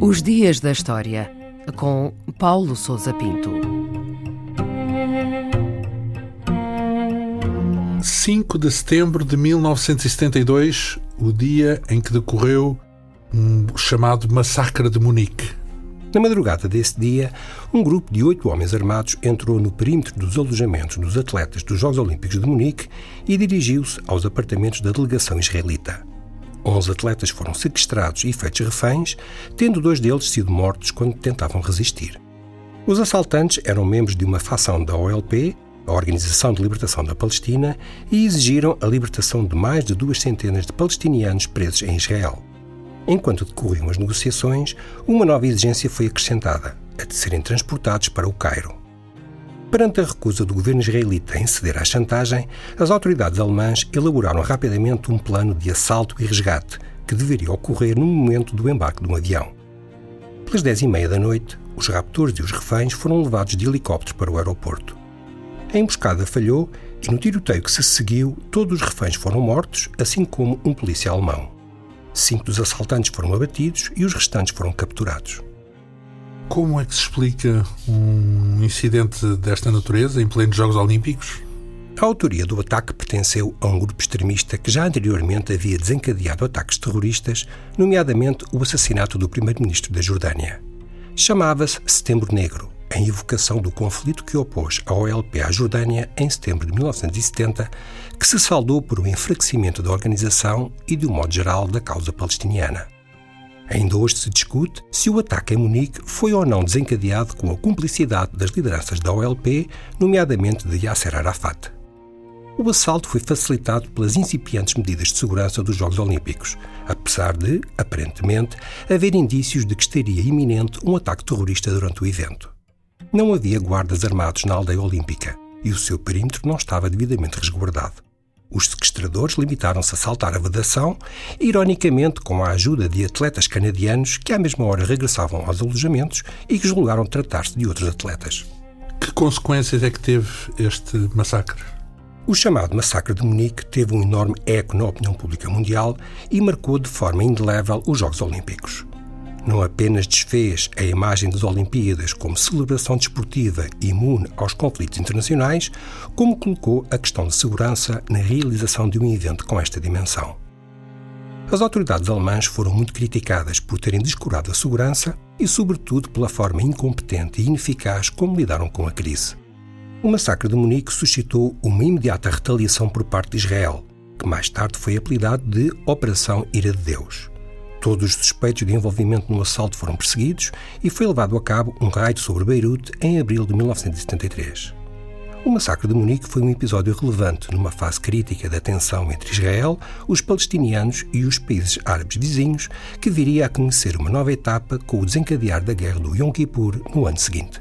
Os Dias da História, com Paulo Souza Pinto. 5 de setembro de 1972, o dia em que decorreu um chamado Massacre de Munique. Na madrugada desse dia, um grupo de oito homens armados entrou no perímetro dos alojamentos dos atletas dos Jogos Olímpicos de Munique e dirigiu-se aos apartamentos da delegação israelita. Onze atletas foram sequestrados e feitos reféns, tendo dois deles sido mortos quando tentavam resistir. Os assaltantes eram membros de uma facção da OLP, a Organização de Libertação da Palestina, e exigiram a libertação de mais de duas centenas de palestinianos presos em Israel. Enquanto decorriam as negociações, uma nova exigência foi acrescentada: a de serem transportados para o Cairo. Perante a recusa do governo israelita em ceder à chantagem, as autoridades alemãs elaboraram rapidamente um plano de assalto e resgate que deveria ocorrer no momento do embarque de um avião. Pelas dez e meia da noite, os raptores e os reféns foram levados de helicóptero para o aeroporto. A emboscada falhou e no tiroteio que se seguiu, todos os reféns foram mortos, assim como um polícia alemão. Cinco dos assaltantes foram abatidos e os restantes foram capturados. Como é que se explica um incidente desta natureza em plenos Jogos Olímpicos? A autoria do ataque pertenceu a um grupo extremista que já anteriormente havia desencadeado ataques terroristas, nomeadamente o assassinato do primeiro-ministro da Jordânia. Chamava-se Setembro Negro, em evocação do conflito que opôs a OLP à Jordânia em setembro de 1970, que se saldou por um enfraquecimento da organização e, de um modo geral, da causa palestiniana. Ainda hoje se discute se o ataque em Munique foi ou não desencadeado com a cumplicidade das lideranças da OLP, nomeadamente de Yasser Arafat. O assalto foi facilitado pelas incipientes medidas de segurança dos Jogos Olímpicos, apesar de, aparentemente, haver indícios de que estaria iminente um ataque terrorista durante o evento. Não havia guardas armados na aldeia olímpica e o seu perímetro não estava devidamente resguardado. Os sequestradores limitaram-se a saltar a vedação, ironicamente com a ajuda de atletas canadianos que à mesma hora regressavam aos alojamentos e que julgaram tratar-se de outros atletas. Que consequências é que teve este massacre? O chamado Massacre de Munique teve um enorme eco na opinião pública mundial e marcou de forma indelével os Jogos Olímpicos não apenas desfez a imagem das Olimpíadas como celebração desportiva imune aos conflitos internacionais, como colocou a questão de segurança na realização de um evento com esta dimensão. As autoridades alemãs foram muito criticadas por terem descurado a segurança e, sobretudo, pela forma incompetente e ineficaz como lidaram com a crise. O massacre de Munique suscitou uma imediata retaliação por parte de Israel, que mais tarde foi apelidado de Operação Ira de Deus. Todos os suspeitos de envolvimento no assalto foram perseguidos e foi levado a cabo um raid sobre Beirute em abril de 1973. O massacre de Munique foi um episódio relevante numa fase crítica da tensão entre Israel, os palestinianos e os países árabes vizinhos, que viria a conhecer uma nova etapa com o desencadear da guerra do Yom Kippur no ano seguinte.